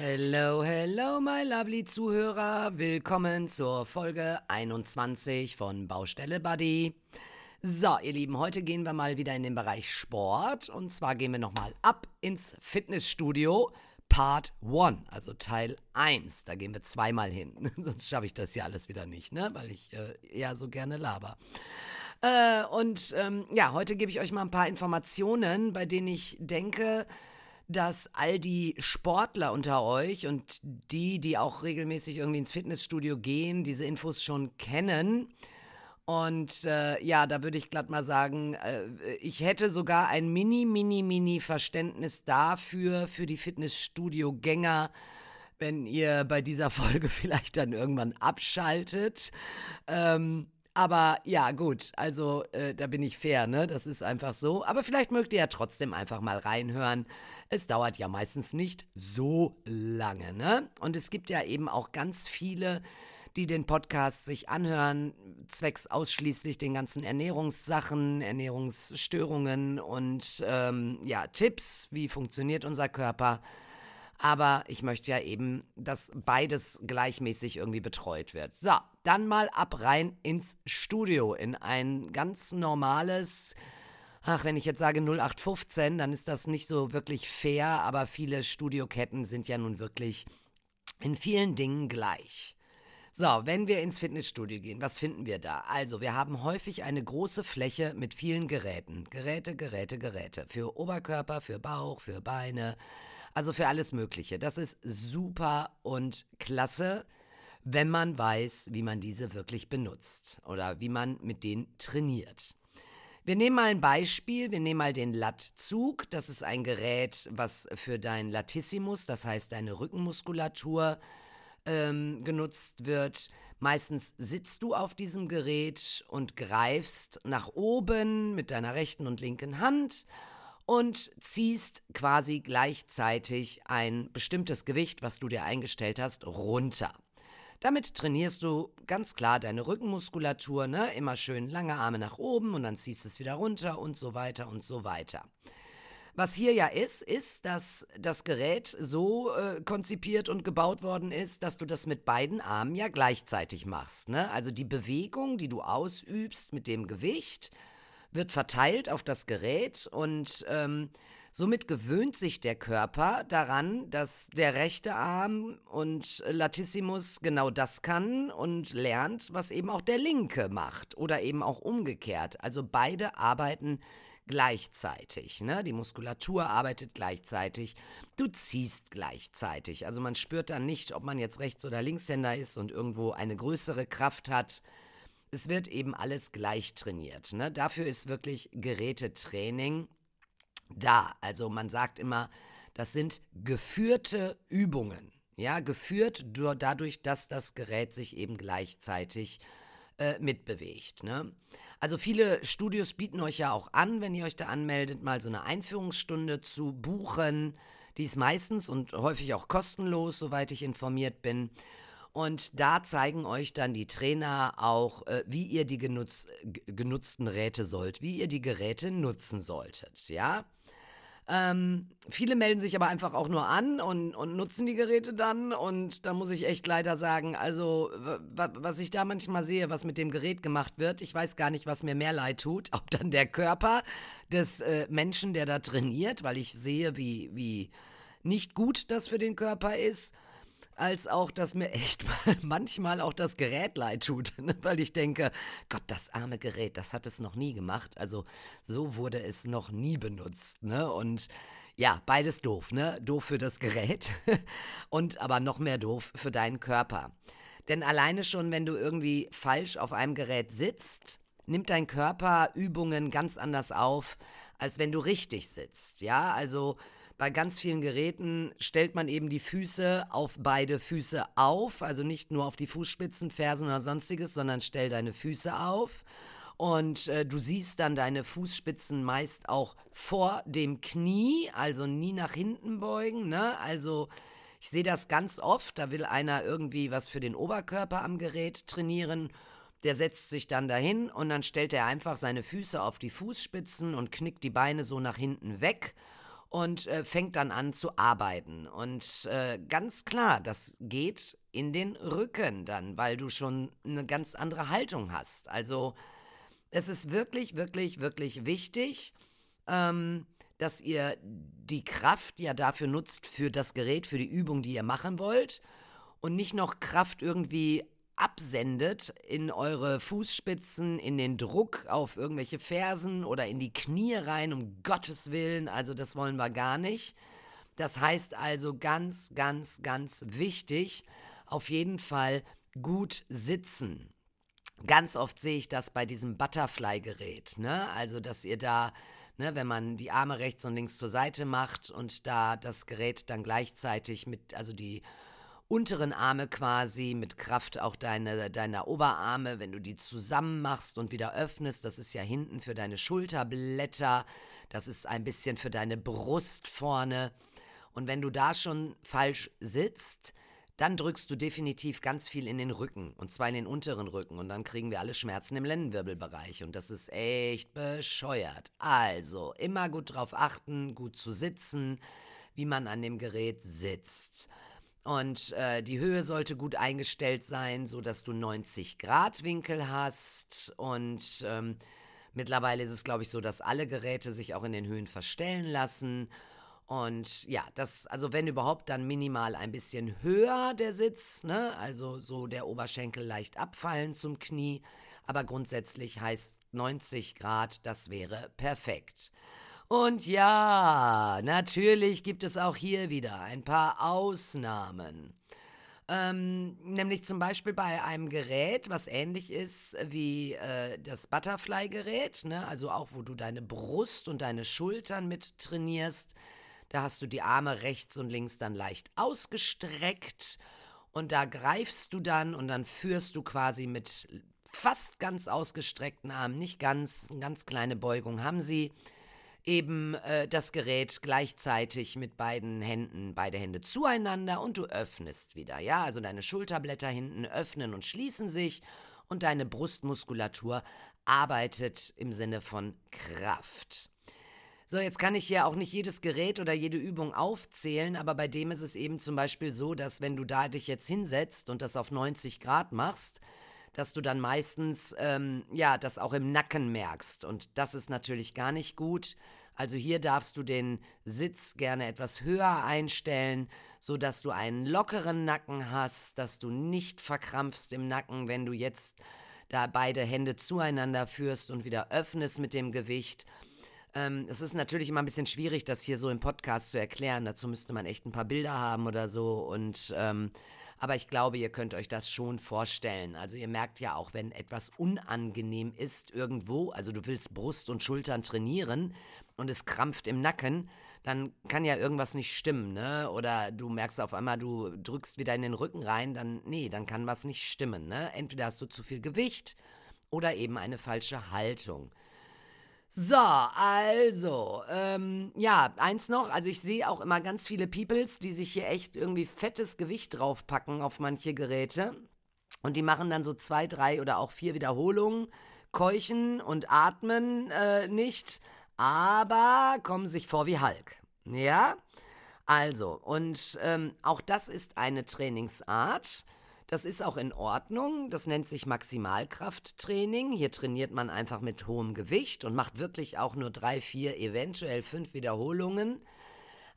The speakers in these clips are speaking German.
Hello, hello, my lovely Zuhörer. Willkommen zur Folge 21 von Baustelle Buddy. So, ihr Lieben, heute gehen wir mal wieder in den Bereich Sport. Und zwar gehen wir nochmal ab ins Fitnessstudio. Part 1, also Teil 1. Da gehen wir zweimal hin. Sonst schaffe ich das ja alles wieder nicht, ne? Weil ich äh, eher so gerne laber. Äh, und ähm, ja, heute gebe ich euch mal ein paar Informationen, bei denen ich denke, dass all die Sportler unter euch und die, die auch regelmäßig irgendwie ins Fitnessstudio gehen, diese Infos schon kennen. Und äh, ja, da würde ich glatt mal sagen, äh, ich hätte sogar ein mini, mini, mini Verständnis dafür, für die Fitnessstudio-Gänger, wenn ihr bei dieser Folge vielleicht dann irgendwann abschaltet. Ähm, aber ja, gut, also äh, da bin ich fair, ne? Das ist einfach so. Aber vielleicht mögt ihr ja trotzdem einfach mal reinhören. Es dauert ja meistens nicht so lange, ne? Und es gibt ja eben auch ganz viele, die den Podcast sich anhören, zwecks ausschließlich den ganzen Ernährungssachen, Ernährungsstörungen und ähm, ja, Tipps, wie funktioniert unser Körper. Aber ich möchte ja eben, dass beides gleichmäßig irgendwie betreut wird. So, dann mal ab rein ins Studio, in ein ganz normales, ach, wenn ich jetzt sage 0815, dann ist das nicht so wirklich fair, aber viele Studioketten sind ja nun wirklich in vielen Dingen gleich. So, wenn wir ins Fitnessstudio gehen, was finden wir da? Also, wir haben häufig eine große Fläche mit vielen Geräten. Geräte, Geräte, Geräte. Für Oberkörper, für Bauch, für Beine, also für alles Mögliche. Das ist super und klasse, wenn man weiß, wie man diese wirklich benutzt oder wie man mit denen trainiert. Wir nehmen mal ein Beispiel. Wir nehmen mal den Lattzug. Das ist ein Gerät, was für dein Latissimus, das heißt deine Rückenmuskulatur, ähm, genutzt wird. Meistens sitzt du auf diesem Gerät und greifst nach oben mit deiner rechten und linken Hand und ziehst quasi gleichzeitig ein bestimmtes Gewicht, was du dir eingestellt hast, runter. Damit trainierst du ganz klar deine Rückenmuskulatur, ne? Immer schön lange Arme nach oben und dann ziehst es wieder runter und so weiter und so weiter. Was hier ja ist, ist, dass das Gerät so äh, konzipiert und gebaut worden ist, dass du das mit beiden Armen ja gleichzeitig machst. Ne? Also die Bewegung, die du ausübst mit dem Gewicht, wird verteilt auf das Gerät und ähm, somit gewöhnt sich der Körper daran, dass der rechte Arm und Latissimus genau das kann und lernt, was eben auch der linke macht oder eben auch umgekehrt. Also beide arbeiten gleichzeitig. Ne? Die Muskulatur arbeitet gleichzeitig. Du ziehst gleichzeitig. Also man spürt dann nicht, ob man jetzt Rechts- oder Linkshänder ist und irgendwo eine größere Kraft hat es wird eben alles gleich trainiert. Ne? Dafür ist wirklich Gerätetraining da. Also man sagt immer, das sind geführte Übungen. Ja, geführt dadurch, dass das Gerät sich eben gleichzeitig äh, mitbewegt. Ne? Also viele Studios bieten euch ja auch an, wenn ihr euch da anmeldet, mal so eine Einführungsstunde zu buchen. Die ist meistens und häufig auch kostenlos, soweit ich informiert bin. Und da zeigen euch dann die Trainer auch, äh, wie ihr die genutz genutzten Räte sollt, wie ihr die Geräte nutzen solltet, ja. Ähm, viele melden sich aber einfach auch nur an und, und nutzen die Geräte dann. Und da muss ich echt leider sagen, also was ich da manchmal sehe, was mit dem Gerät gemacht wird, ich weiß gar nicht, was mir mehr leid tut. Ob dann der Körper des äh, Menschen, der da trainiert, weil ich sehe, wie, wie nicht gut das für den Körper ist als auch, dass mir echt manchmal auch das Gerät leid tut, ne? weil ich denke, Gott, das arme Gerät, das hat es noch nie gemacht. Also so wurde es noch nie benutzt. Ne? Und ja, beides doof, ne? Doof für das Gerät und aber noch mehr doof für deinen Körper. Denn alleine schon, wenn du irgendwie falsch auf einem Gerät sitzt, nimmt dein Körper Übungen ganz anders auf, als wenn du richtig sitzt. Ja, also bei ganz vielen Geräten stellt man eben die Füße auf beide Füße auf, also nicht nur auf die Fußspitzen, Fersen oder sonstiges, sondern stell deine Füße auf. Und äh, du siehst dann deine Fußspitzen meist auch vor dem Knie, also nie nach hinten beugen. Ne? Also ich sehe das ganz oft, da will einer irgendwie was für den Oberkörper am Gerät trainieren. Der setzt sich dann dahin und dann stellt er einfach seine Füße auf die Fußspitzen und knickt die Beine so nach hinten weg und äh, fängt dann an zu arbeiten. Und äh, ganz klar, das geht in den Rücken dann, weil du schon eine ganz andere Haltung hast. Also es ist wirklich, wirklich, wirklich wichtig, ähm, dass ihr die Kraft ja dafür nutzt für das Gerät, für die Übung, die ihr machen wollt und nicht noch Kraft irgendwie absendet in eure Fußspitzen, in den Druck auf irgendwelche Fersen oder in die Knie rein, um Gottes Willen. Also das wollen wir gar nicht. Das heißt also ganz, ganz, ganz wichtig, auf jeden Fall gut sitzen. Ganz oft sehe ich das bei diesem Butterfly-Gerät, ne? Also, dass ihr da, ne, wenn man die Arme rechts und links zur Seite macht und da das Gerät dann gleichzeitig mit, also die unteren Arme quasi mit Kraft auch deine, deiner Oberarme, wenn du die zusammen machst und wieder öffnest, das ist ja hinten für deine Schulterblätter, das ist ein bisschen für deine Brust vorne. Und wenn du da schon falsch sitzt, dann drückst du definitiv ganz viel in den Rücken und zwar in den unteren Rücken und dann kriegen wir alle Schmerzen im Lendenwirbelbereich und das ist echt bescheuert. Also immer gut drauf achten, gut zu sitzen, wie man an dem Gerät sitzt. Und äh, die Höhe sollte gut eingestellt sein, sodass du 90 Grad Winkel hast. Und ähm, mittlerweile ist es, glaube ich, so, dass alle Geräte sich auch in den Höhen verstellen lassen. Und ja, das, also wenn überhaupt, dann minimal ein bisschen höher der Sitz, ne? Also so der Oberschenkel leicht abfallen zum Knie. Aber grundsätzlich heißt 90 Grad, das wäre perfekt. Und ja, natürlich gibt es auch hier wieder ein paar Ausnahmen. Ähm, nämlich zum Beispiel bei einem Gerät, was ähnlich ist wie äh, das Butterfly-Gerät, ne? also auch wo du deine Brust und deine Schultern mit trainierst. Da hast du die Arme rechts und links dann leicht ausgestreckt und da greifst du dann und dann führst du quasi mit fast ganz ausgestreckten Armen, nicht ganz, eine ganz kleine Beugung haben sie, eben äh, das Gerät gleichzeitig mit beiden Händen, beide Hände zueinander und du öffnest wieder. Ja, also deine Schulterblätter hinten öffnen und schließen sich und deine Brustmuskulatur arbeitet im Sinne von Kraft. So, jetzt kann ich hier auch nicht jedes Gerät oder jede Übung aufzählen, aber bei dem ist es eben zum Beispiel so, dass wenn du da dich jetzt hinsetzt und das auf 90 Grad machst, dass du dann meistens, ähm, ja, das auch im Nacken merkst. Und das ist natürlich gar nicht gut. Also hier darfst du den Sitz gerne etwas höher einstellen, sodass du einen lockeren Nacken hast, dass du nicht verkrampfst im Nacken, wenn du jetzt da beide Hände zueinander führst und wieder öffnest mit dem Gewicht. Ähm, es ist natürlich immer ein bisschen schwierig, das hier so im Podcast zu erklären. Dazu müsste man echt ein paar Bilder haben oder so. Und ähm, aber ich glaube, ihr könnt euch das schon vorstellen. Also ihr merkt ja auch, wenn etwas unangenehm ist irgendwo, also du willst Brust und Schultern trainieren und es krampft im Nacken, dann kann ja irgendwas nicht stimmen, ne? Oder du merkst auf einmal, du drückst wieder in den Rücken rein, dann, nee, dann kann was nicht stimmen, ne? Entweder hast du zu viel Gewicht oder eben eine falsche Haltung. So, also, ähm, ja, eins noch. Also ich sehe auch immer ganz viele Peoples, die sich hier echt irgendwie fettes Gewicht draufpacken auf manche Geräte. Und die machen dann so zwei, drei oder auch vier Wiederholungen, keuchen und atmen äh, nicht aber kommen sich vor wie Hulk. Ja? Also, und ähm, auch das ist eine Trainingsart. Das ist auch in Ordnung. Das nennt sich Maximalkrafttraining. Hier trainiert man einfach mit hohem Gewicht und macht wirklich auch nur drei, vier, eventuell fünf Wiederholungen.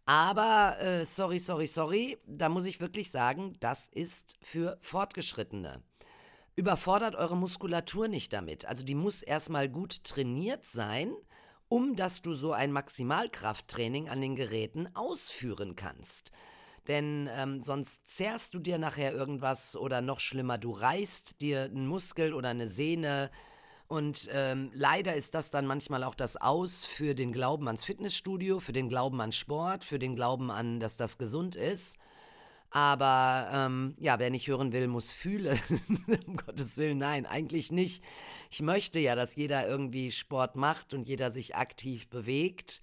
Aber, äh, sorry, sorry, sorry, da muss ich wirklich sagen, das ist für Fortgeschrittene. Überfordert eure Muskulatur nicht damit. Also die muss erstmal gut trainiert sein um dass du so ein Maximalkrafttraining an den Geräten ausführen kannst. Denn ähm, sonst zerrst du dir nachher irgendwas oder noch schlimmer, du reißt dir einen Muskel oder eine Sehne. Und ähm, leider ist das dann manchmal auch das Aus für den Glauben ans Fitnessstudio, für den Glauben an Sport, für den Glauben an, dass das gesund ist. Aber ähm, ja, wer nicht hören will, muss fühlen. um Gottes Willen, nein, eigentlich nicht. Ich möchte ja, dass jeder irgendwie Sport macht und jeder sich aktiv bewegt.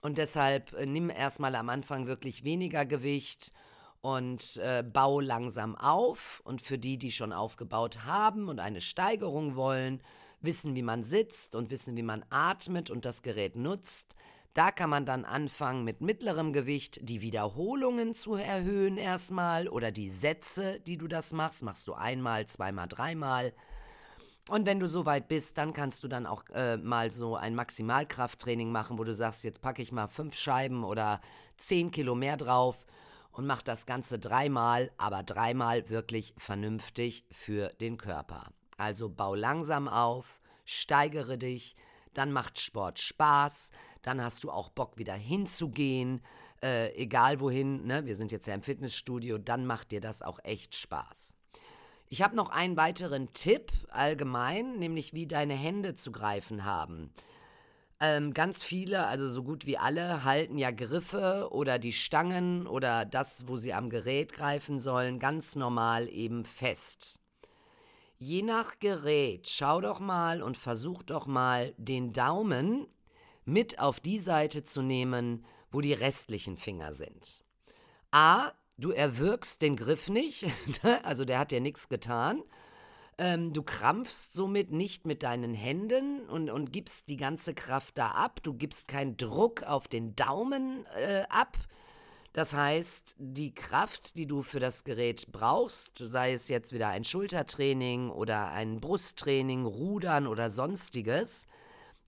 Und deshalb äh, nimm erstmal am Anfang wirklich weniger Gewicht und äh, bau langsam auf. Und für die, die schon aufgebaut haben und eine Steigerung wollen, wissen, wie man sitzt und wissen, wie man atmet und das Gerät nutzt, Da kann man dann anfangen mit mittlerem Gewicht die Wiederholungen zu erhöhen erstmal oder die Sätze, die du das machst, machst du einmal, zweimal, dreimal. Und wenn du soweit bist, dann kannst du dann auch äh, mal so ein Maximalkrafttraining machen, wo du sagst, jetzt packe ich mal fünf Scheiben oder zehn Kilo mehr drauf und mach das Ganze dreimal, aber dreimal wirklich vernünftig für den Körper. Also bau langsam auf, steigere dich, dann macht Sport Spaß, dann hast du auch Bock wieder hinzugehen, äh, egal wohin, ne? wir sind jetzt ja im Fitnessstudio, dann macht dir das auch echt Spaß. Ich habe noch einen weiteren Tipp allgemein, nämlich wie deine Hände zu greifen haben. Ähm, ganz viele, also so gut wie alle, halten ja Griffe oder die Stangen oder das, wo sie am Gerät greifen sollen, ganz normal eben fest. Je nach Gerät, schau doch mal und versuch doch mal, den Daumen mit auf die Seite zu nehmen, wo die restlichen Finger sind. A, du erwirkst den Griff nicht, ne? also der hat dir nichts getan. Ähm, du krampfst somit nicht mit deinen Händen und, und gibst die ganze Kraft da ab. Du gibst keinen Druck auf den Daumen äh, ab. Das heißt, die Kraft, die du für das Gerät brauchst, sei es jetzt wieder ein Schultertraining oder ein Brusttraining, Rudern oder sonstiges,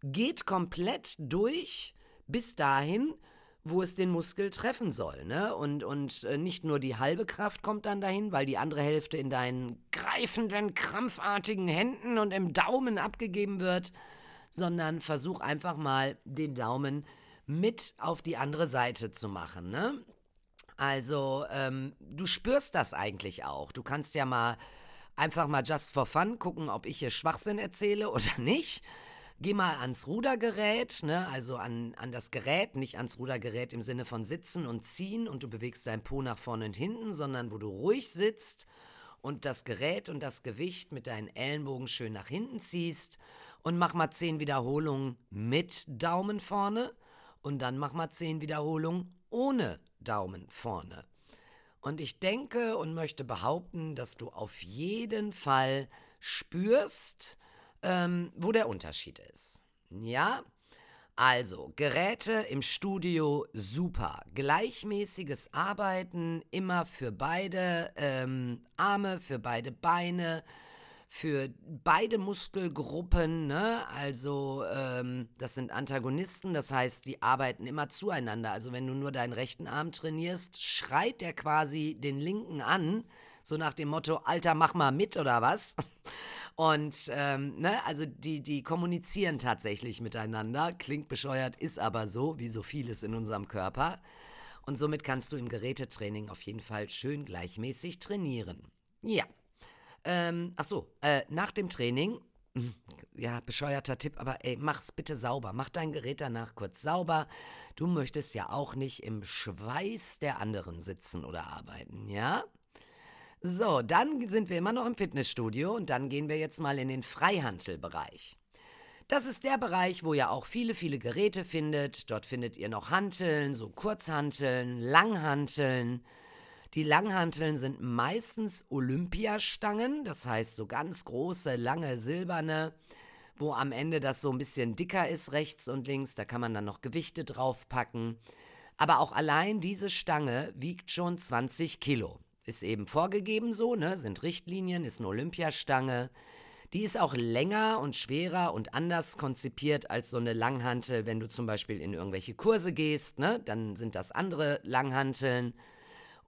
geht komplett durch bis dahin, wo es den Muskel treffen soll. Ne? Und, und äh, nicht nur die halbe Kraft kommt dann dahin, weil die andere Hälfte in deinen greifenden, krampfartigen Händen und im Daumen abgegeben wird, sondern versuch einfach mal den Daumen mit auf die andere Seite zu machen. Ne? Also, ähm, du spürst das eigentlich auch. Du kannst ja mal einfach mal just for fun gucken, ob ich hier Schwachsinn erzähle oder nicht. Geh mal ans Rudergerät, ne? also an, an das Gerät, nicht ans Rudergerät im Sinne von sitzen und ziehen und du bewegst dein Po nach vorne und hinten, sondern wo du ruhig sitzt und das Gerät und das Gewicht mit deinen Ellenbogen schön nach hinten ziehst und mach mal 10 Wiederholungen mit Daumen vorne und dann mach mal 10 Wiederholungen ohne Daumen vorne. Und ich denke und möchte behaupten, dass du auf jeden Fall spürst, ähm, wo der Unterschied ist. Ja? Also, Geräte im Studio super. Gleichmäßiges Arbeiten, immer für beide ähm, Arme, für beide Beine für beide Muskelgruppen, ne? Also ähm, das sind Antagonisten, das heißt, die arbeiten immer zueinander. Also wenn du nur deinen rechten Arm trainierst, schreit der quasi den linken an, so nach dem Motto, Alter, mach mal mit oder was? Und ähm, ne, also die, die kommunizieren tatsächlich miteinander. Klingt bescheuert, ist aber so, wie so vieles in unserem Körper. Und somit kannst du im Gerätetraining auf jeden Fall schön gleichmäßig trainieren. Ja. Ähm, ach so, äh, nach dem Training, ja, bescheuerter Tipp, aber ey, mach's bitte sauber. Mach dein Gerät danach kurz sauber. Du möchtest ja auch nicht im Schweiß der anderen sitzen oder arbeiten, ja? So, dann sind wir immer noch im Fitnessstudio und dann gehen wir jetzt mal in den Freihantelbereich. Das ist der Bereich, wo ihr auch viele, viele Geräte findet. Dort findet ihr noch Hanteln, so Kurzhanteln, Langhanteln. Die Langhanteln sind meistens Olympiastangen, das heißt so ganz große, lange silberne, wo am Ende das so ein bisschen dicker ist, rechts und links. Da kann man dann noch Gewichte draufpacken. Aber auch allein diese Stange wiegt schon 20 Kilo. Ist eben vorgegeben so, ne? Sind Richtlinien, ist eine Olympiastange. Die ist auch länger und schwerer und anders konzipiert als so eine Langhantel, wenn du zum Beispiel in irgendwelche Kurse gehst, ne? Dann sind das andere Langhanteln.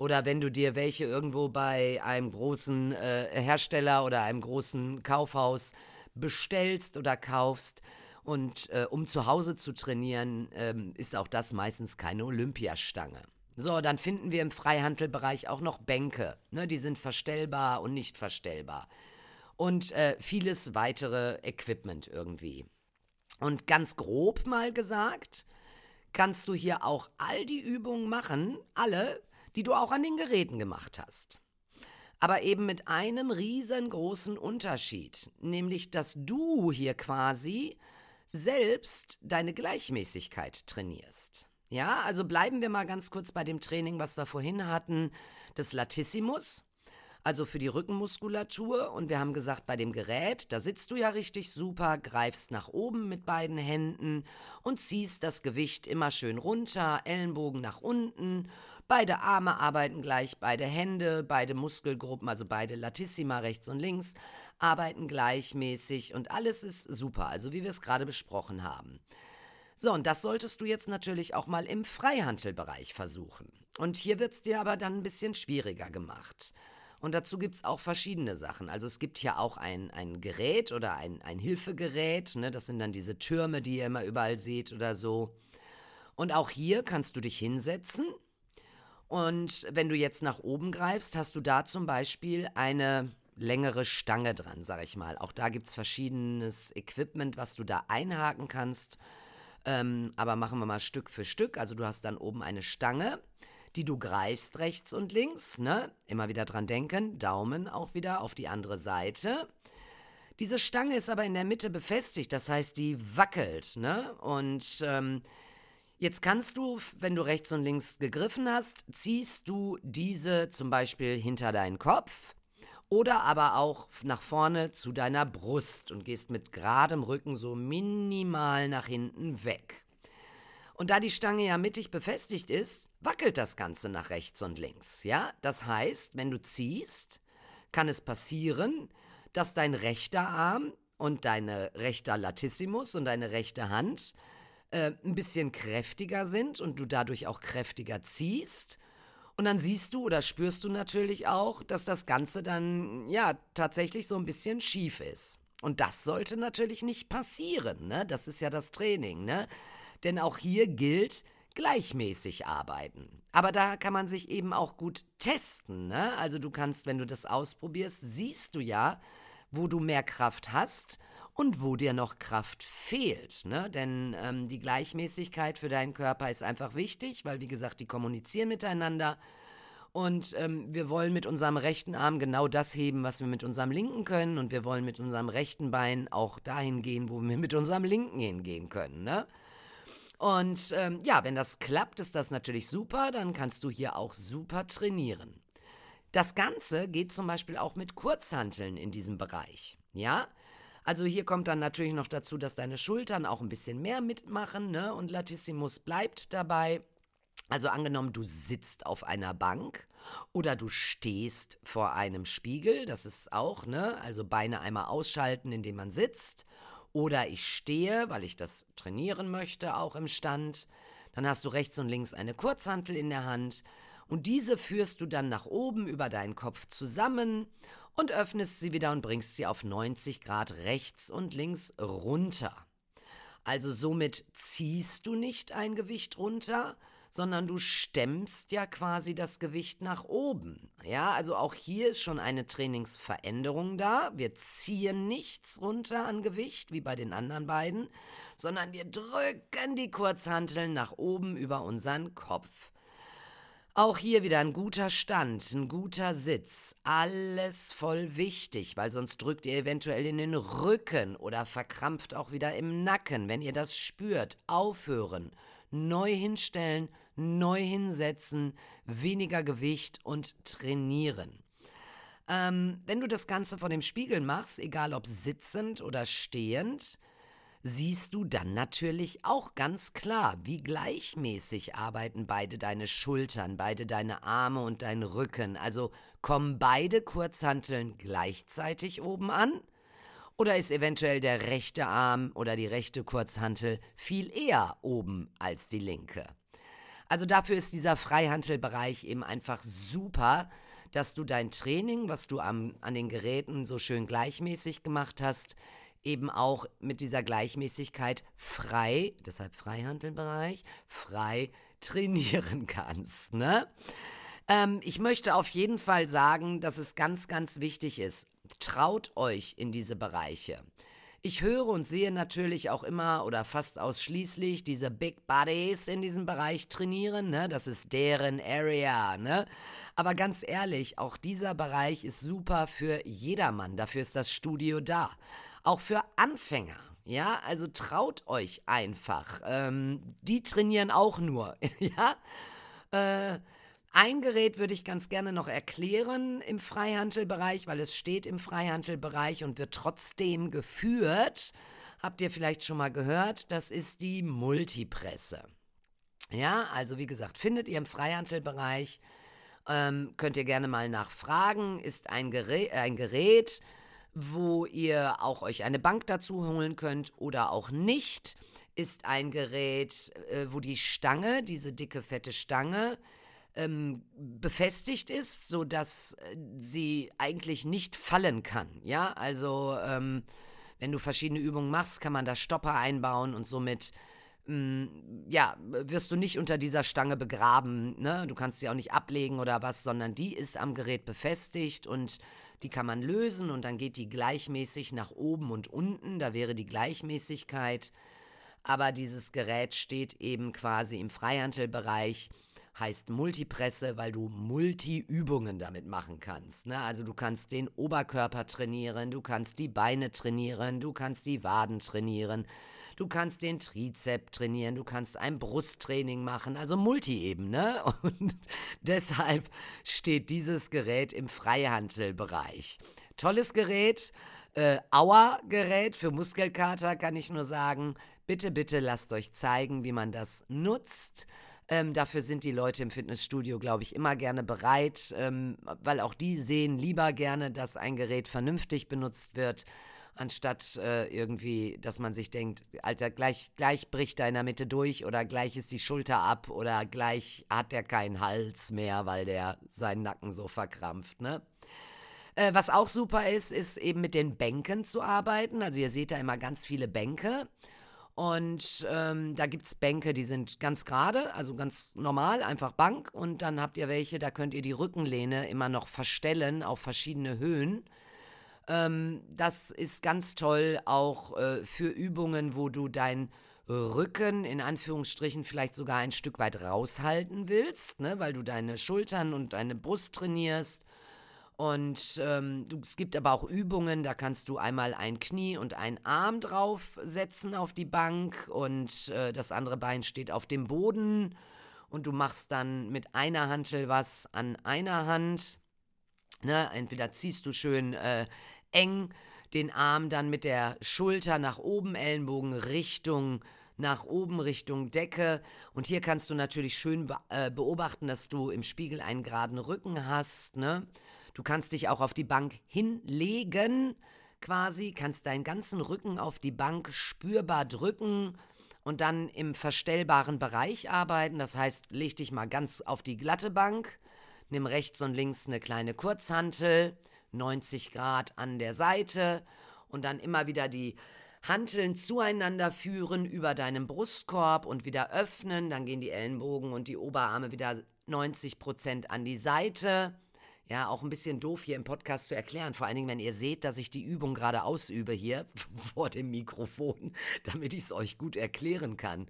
Oder wenn du dir welche irgendwo bei einem großen äh, Hersteller oder einem großen Kaufhaus bestellst oder kaufst. Und äh, um zu Hause zu trainieren, ähm, ist auch das meistens keine Olympiastange. So, dann finden wir im Freihandelbereich auch noch Bänke. Ne, die sind verstellbar und nicht verstellbar. Und äh, vieles weitere Equipment irgendwie. Und ganz grob mal gesagt, kannst du hier auch all die Übungen machen, alle, die du auch an den Geräten gemacht hast. Aber eben mit einem riesengroßen Unterschied, nämlich dass du hier quasi selbst deine Gleichmäßigkeit trainierst. Ja, also bleiben wir mal ganz kurz bei dem Training, was wir vorhin hatten, des Latissimus. Also für die Rückenmuskulatur. Und wir haben gesagt, bei dem Gerät, da sitzt du ja richtig super, greifst nach oben mit beiden Händen und ziehst das Gewicht immer schön runter, Ellenbogen nach unten. Beide Arme arbeiten gleich, beide Hände, beide Muskelgruppen, also beide Latissima rechts und links, arbeiten gleichmäßig und alles ist super, also wie wir es gerade besprochen haben. So, und das solltest du jetzt natürlich auch mal im Freihandelbereich versuchen. Und hier wird es dir aber dann ein bisschen schwieriger gemacht. Und dazu gibt es auch verschiedene Sachen. Also es gibt hier auch ein, ein Gerät oder ein, ein Hilfegerät. Ne? Das sind dann diese Türme, die ihr immer überall seht oder so. Und auch hier kannst du dich hinsetzen. Und wenn du jetzt nach oben greifst, hast du da zum Beispiel eine längere Stange dran, sag ich mal. Auch da gibt es verschiedenes Equipment, was du da einhaken kannst. Ähm, aber machen wir mal Stück für Stück. Also du hast dann oben eine Stange die du greifst rechts und links, ne? Immer wieder dran denken, Daumen auch wieder auf die andere Seite. Diese Stange ist aber in der Mitte befestigt, das heißt, die wackelt, ne? Und ähm, jetzt kannst du, wenn du rechts und links gegriffen hast, ziehst du diese zum Beispiel hinter deinen Kopf oder aber auch nach vorne zu deiner Brust und gehst mit geradem Rücken so minimal nach hinten weg. Und da die Stange ja mittig befestigt ist, wackelt das Ganze nach rechts und links. Ja, das heißt, wenn du ziehst, kann es passieren, dass dein rechter Arm und deine rechter Latissimus und deine rechte Hand äh, ein bisschen kräftiger sind und du dadurch auch kräftiger ziehst. Und dann siehst du oder spürst du natürlich auch, dass das Ganze dann ja tatsächlich so ein bisschen schief ist. Und das sollte natürlich nicht passieren, ne? Das ist ja das Training, ne? Denn auch hier gilt, gleichmäßig arbeiten. Aber da kann man sich eben auch gut testen. Ne? Also du kannst, wenn du das ausprobierst, siehst du ja, wo du mehr Kraft hast und wo dir noch Kraft fehlt. Ne? Denn ähm, die Gleichmäßigkeit für deinen Körper ist einfach wichtig, weil wie gesagt, die kommunizieren miteinander. Und ähm, wir wollen mit unserem rechten Arm genau das heben, was wir mit unserem linken können. Und wir wollen mit unserem rechten Bein auch dahin gehen, wo wir mit unserem linken hingehen können. Ne? Und ähm, ja, wenn das klappt, ist das natürlich super. Dann kannst du hier auch super trainieren. Das Ganze geht zum Beispiel auch mit Kurzhanteln in diesem Bereich. Ja, also hier kommt dann natürlich noch dazu, dass deine Schultern auch ein bisschen mehr mitmachen, ne? Und Latissimus bleibt dabei. Also angenommen, du sitzt auf einer Bank oder du stehst vor einem Spiegel, das ist auch, ne? Also Beine einmal ausschalten, indem man sitzt oder ich stehe, weil ich das trainieren möchte, auch im Stand. Dann hast du rechts und links eine Kurzhantel in der Hand und diese führst du dann nach oben über deinen Kopf zusammen und öffnest sie wieder und bringst sie auf 90 Grad rechts und links runter. Also somit ziehst du nicht ein Gewicht runter, sondern du stemmst ja quasi das Gewicht nach oben. Ja, also auch hier ist schon eine Trainingsveränderung da. Wir ziehen nichts runter an Gewicht, wie bei den anderen beiden, sondern wir drücken die Kurzhanteln nach oben über unseren Kopf. Auch hier wieder ein guter Stand, ein guter Sitz. Alles voll wichtig, weil sonst drückt ihr eventuell in den Rücken oder verkrampft auch wieder im Nacken. Wenn ihr das spürt, aufhören neu hinstellen, neu hinsetzen, weniger Gewicht und trainieren. Ähm, wenn du das Ganze vor dem Spiegel machst, egal ob sitzend oder stehend, siehst du dann natürlich auch ganz klar, wie gleichmäßig arbeiten beide deine Schultern, beide deine Arme und dein Rücken. Also kommen beide Kurzhanteln gleichzeitig oben an? Oder ist eventuell der rechte Arm oder die rechte Kurzhantel viel eher oben als die linke? Also dafür ist dieser Freihantelbereich eben einfach super, dass du dein Training, was du am, an den Geräten so schön gleichmäßig gemacht hast, eben auch mit dieser Gleichmäßigkeit frei, deshalb Freihandelbereich, frei trainieren kannst. Ne? Ähm, ich möchte auf jeden Fall sagen, dass es ganz, ganz wichtig ist, traut euch in diese Bereiche. Ich höre und sehe natürlich auch immer oder fast ausschließlich diese Big Buddies in diesem Bereich trainieren, ne? Das ist deren Area, ne? Aber ganz ehrlich, auch dieser Bereich ist super für jedermann. Dafür ist das Studio da. Auch für Anfänger. Ja, also traut euch einfach. Ähm, die trainieren auch nur, ja. Äh, Ein Gerät würde ich ganz gerne noch erklären im Freihandelbereich, weil es steht im Freihandelbereich und wird trotzdem geführt. Habt ihr vielleicht schon mal gehört? Das ist die Multipresse. Ja, also wie gesagt, findet ihr im Freihandelbereich, ähm, könnt ihr gerne mal nachfragen, ist ein Gerät, ein Gerät, wo ihr auch euch eine Bank dazu holen könnt oder auch nicht. Ist ein Gerät, äh, wo die Stange, diese dicke, fette Stange, ähm, befestigt ist, sodass äh, sie eigentlich nicht fallen kann. Ja, also ähm, wenn du verschiedene Übungen machst, kann man da Stopper einbauen und somit mm, ja, wirst du nicht unter dieser Stange begraben. Ne? Du kannst sie auch nicht ablegen oder was, sondern die ist am Gerät befestigt und die kann man lösen und dann geht die gleichmäßig nach oben und unten. Da wäre die Gleichmäßigkeit. Aber dieses Gerät steht eben quasi im Freihandelbereich heißt Multipresse, weil du Multi-Übungen damit machen kannst. Ne? Also du kannst den Oberkörper trainieren, du kannst die Beine trainieren, du kannst die Waden trainieren, du kannst den Trizep trainieren, du kannst ein Brusttraining machen, also Multi eben. Ne? Und deshalb steht dieses Gerät im Freihandelbereich. Tolles Gerät. Äh, Aua-Gerät für Muskelkater kann ich nur sagen. Bitte, bitte lasst euch zeigen, wie man das nutzt. Ähm, dafür sind die Leute im Fitnessstudio, glaube ich, immer gerne bereit, ähm, weil auch die sehen lieber gerne, dass ein Gerät vernünftig benutzt wird, anstatt äh, irgendwie, dass man sich denkt, Alter, gleich, gleich bricht er in der Mitte durch oder gleich ist die Schulter ab oder gleich hat er keinen Hals mehr, weil der seinen Nacken so verkrampft, ne? Äh, was auch super ist, ist eben mit den Bänken zu arbeiten. Also ihr seht da immer ganz viele Bänke. Und ähm, da gibt es Bänke, die sind ganz gerade, also ganz normal, einfach Bank. Und dann habt ihr welche, da könnt ihr die Rückenlehne immer noch verstellen auf verschiedene Höhen. Ähm, das ist ganz toll auch äh, für Übungen, wo du dein Rücken in Anführungsstrichen vielleicht sogar ein Stück weit raushalten willst, ne, weil du deine Schultern und deine Brust trainierst und ähm, es gibt aber auch Übungen, da kannst du einmal ein Knie und einen Arm draufsetzen auf die Bank und äh, das andere Bein steht auf dem Boden und du machst dann mit einer Hantel was an einer Hand. Ne? Entweder ziehst du schön äh, eng den Arm dann mit der Schulter nach oben, Ellenbogen Richtung nach oben Richtung Decke. Und hier kannst du natürlich schön äh, beobachten, dass du im Spiegel einen geraden Rücken hast. Ne? Du kannst dich auch auf die Bank hinlegen, quasi, kannst deinen ganzen Rücken auf die Bank spürbar drücken und dann im verstellbaren Bereich arbeiten. Das heißt, leg dich mal ganz auf die glatte Bank, nimm rechts und links eine kleine Kurzhantel, 90 Grad an der Seite und dann immer wieder die Hanteln zueinander führen über deinem Brustkorb und wieder öffnen. Dann gehen die Ellenbogen und die Oberarme wieder 90 Prozent an die Seite. Ja, auch ein bisschen doof hier im Podcast zu erklären. Vor allen Dingen, wenn ihr seht, dass ich die Übung gerade ausübe hier vor dem Mikrofon, damit ich es euch gut erklären kann.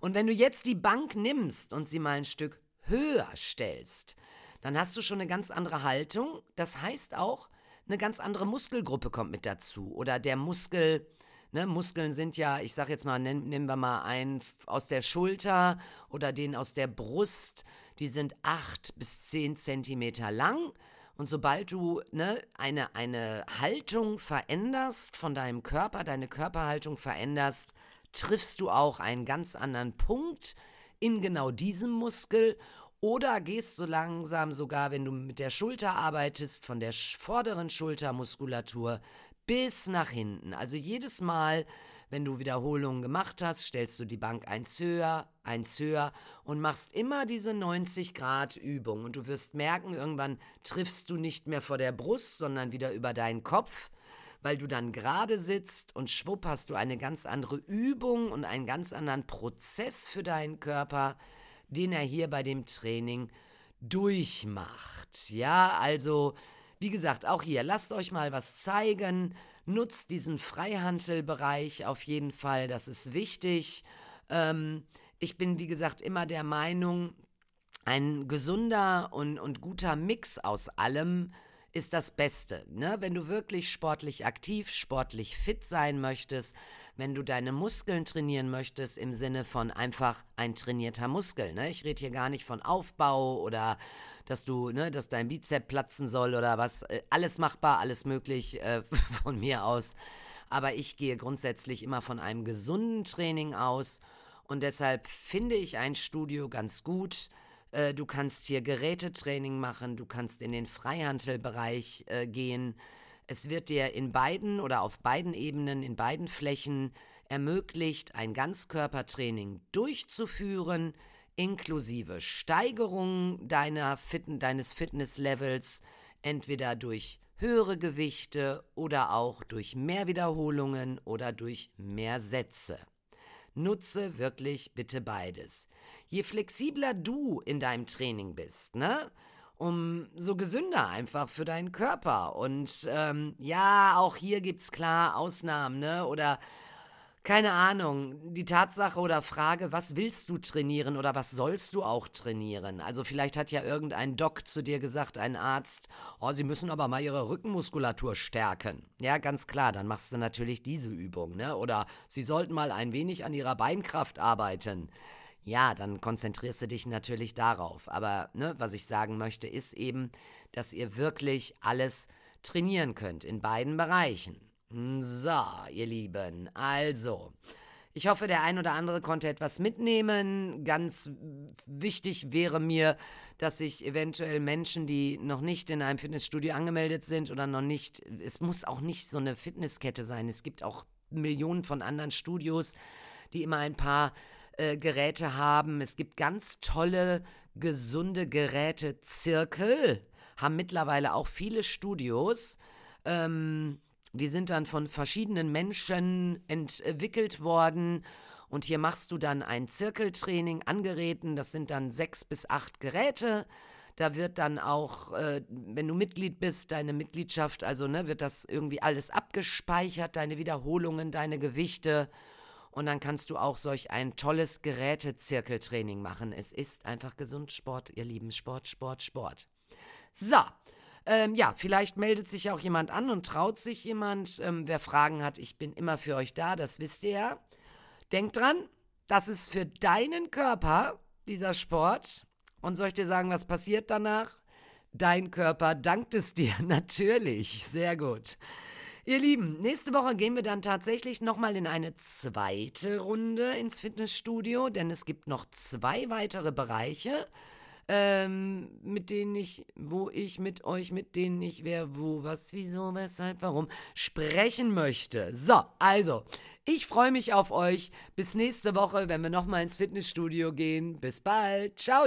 Und wenn du jetzt die Bank nimmst und sie mal ein Stück höher stellst, dann hast du schon eine ganz andere Haltung. Das heißt auch, eine ganz andere Muskelgruppe kommt mit dazu. Oder der Muskel, ne, Muskeln sind ja, ich sag jetzt mal, nehmen wir mal einen aus der Schulter oder den aus der Brust die sind acht bis zehn Zentimeter lang. Und sobald du ne, eine, eine Haltung veränderst von deinem Körper, deine Körperhaltung veränderst, triffst du auch einen ganz anderen Punkt in genau diesem Muskel oder gehst so langsam sogar, wenn du mit der Schulter arbeitest, von der vorderen Schultermuskulatur bis nach hinten. Also jedes Mal, wenn du Wiederholungen gemacht hast, stellst du die Bank eins höher, eins höher und machst immer diese 90 Grad Übung. Und du wirst merken, irgendwann triffst du nicht mehr vor der Brust, sondern wieder über deinen Kopf, weil du dann gerade sitzt und schwupp hast du eine ganz andere Übung und einen ganz anderen Prozess für deinen Körper, den er hier bei dem Training durchmacht. Ja, also wie gesagt, auch hier, lasst euch mal was zeigen. Nutzt diesen Freihandelbereich auf jeden Fall, das ist wichtig. Ähm, ich bin, wie gesagt, immer der Meinung, ein gesunder und, und guter Mix aus allem ist das Beste. Ne? Wenn du wirklich sportlich aktiv, sportlich fit sein möchtest, wenn du deine Muskeln trainieren möchtest, im Sinne von einfach ein trainierter Muskel. Ne? Ich rede hier gar nicht von Aufbau oder dass du, ne, dass dein Bizep platzen soll oder was. Äh, alles machbar, alles möglich äh, von mir aus. Aber ich gehe grundsätzlich immer von einem gesunden Training aus und deshalb finde ich ein Studio ganz gut äh, du kannst hier Gerätetraining machen, du kannst in den Freihandelbereich äh, gehen. Es wird dir in beiden oder auf beiden Ebenen, in beiden Flächen ermöglicht, ein Ganzkörpertraining durchzuführen, inklusive Steigerung deiner Fit deines Fitnesslevels, entweder durch höhere Gewichte oder auch durch mehr Wiederholungen oder durch mehr Sätze. Nutze wirklich bitte beides je flexibler du in deinem Training bist, ne? umso gesünder einfach für deinen Körper. Und ähm, ja, auch hier gibt es klar Ausnahmen, ne? Oder keine Ahnung, die Tatsache oder Frage, was willst du trainieren oder was sollst du auch trainieren? Also vielleicht hat ja irgendein Doc zu dir gesagt, ein Arzt, oh, sie müssen aber mal ihre Rückenmuskulatur stärken. Ja, ganz klar, dann machst du natürlich diese Übung, ne? Oder sie sollten mal ein wenig an ihrer Beinkraft arbeiten ja, dann konzentrierst du dich natürlich darauf. Aber ne, was ich sagen möchte, ist eben, dass ihr wirklich alles trainieren könnt in beiden Bereichen. So, ihr Lieben, also. Ich hoffe, der ein oder andere konnte etwas mitnehmen. Ganz wichtig wäre mir, dass sich eventuell Menschen, die noch nicht in einem Fitnessstudio angemeldet sind oder noch nicht, es muss auch nicht so eine Fitnesskette sein. Es gibt auch Millionen von anderen Studios, die immer ein paar äh, Geräte haben. Es gibt ganz tolle, gesunde Geräte. Zirkel haben mittlerweile auch viele Studios. Ähm, die sind dann von verschiedenen Menschen entwickelt worden. Und hier machst du dann ein Zirkeltraining an Geräten. Das sind dann sechs bis acht Geräte. Da wird dann auch, äh, wenn du Mitglied bist, deine Mitgliedschaft, also ne, wird das irgendwie alles abgespeichert, deine Wiederholungen, deine Gewichte. Und dann kannst du auch solch ein tolles Gerätezirkeltraining machen. Es ist einfach gesund Sport, ihr lieben Sport, Sport, Sport. So, ähm, ja, vielleicht meldet sich auch jemand an und traut sich jemand. Ähm, wer Fragen hat, ich bin immer für euch da, das wisst ihr ja. Denkt dran, das ist für deinen Körper dieser Sport. Und soll ich dir sagen, was passiert danach? Dein Körper dankt es dir, natürlich. Sehr gut. Ihr Lieben, nächste Woche gehen wir dann tatsächlich nochmal in eine zweite Runde ins Fitnessstudio, denn es gibt noch zwei weitere Bereiche, ähm, mit denen ich, wo ich mit euch, mit denen ich wer, wo, was, wieso, weshalb, warum sprechen möchte. So, also, ich freue mich auf euch. Bis nächste Woche, wenn wir nochmal ins Fitnessstudio gehen. Bis bald. Ciao!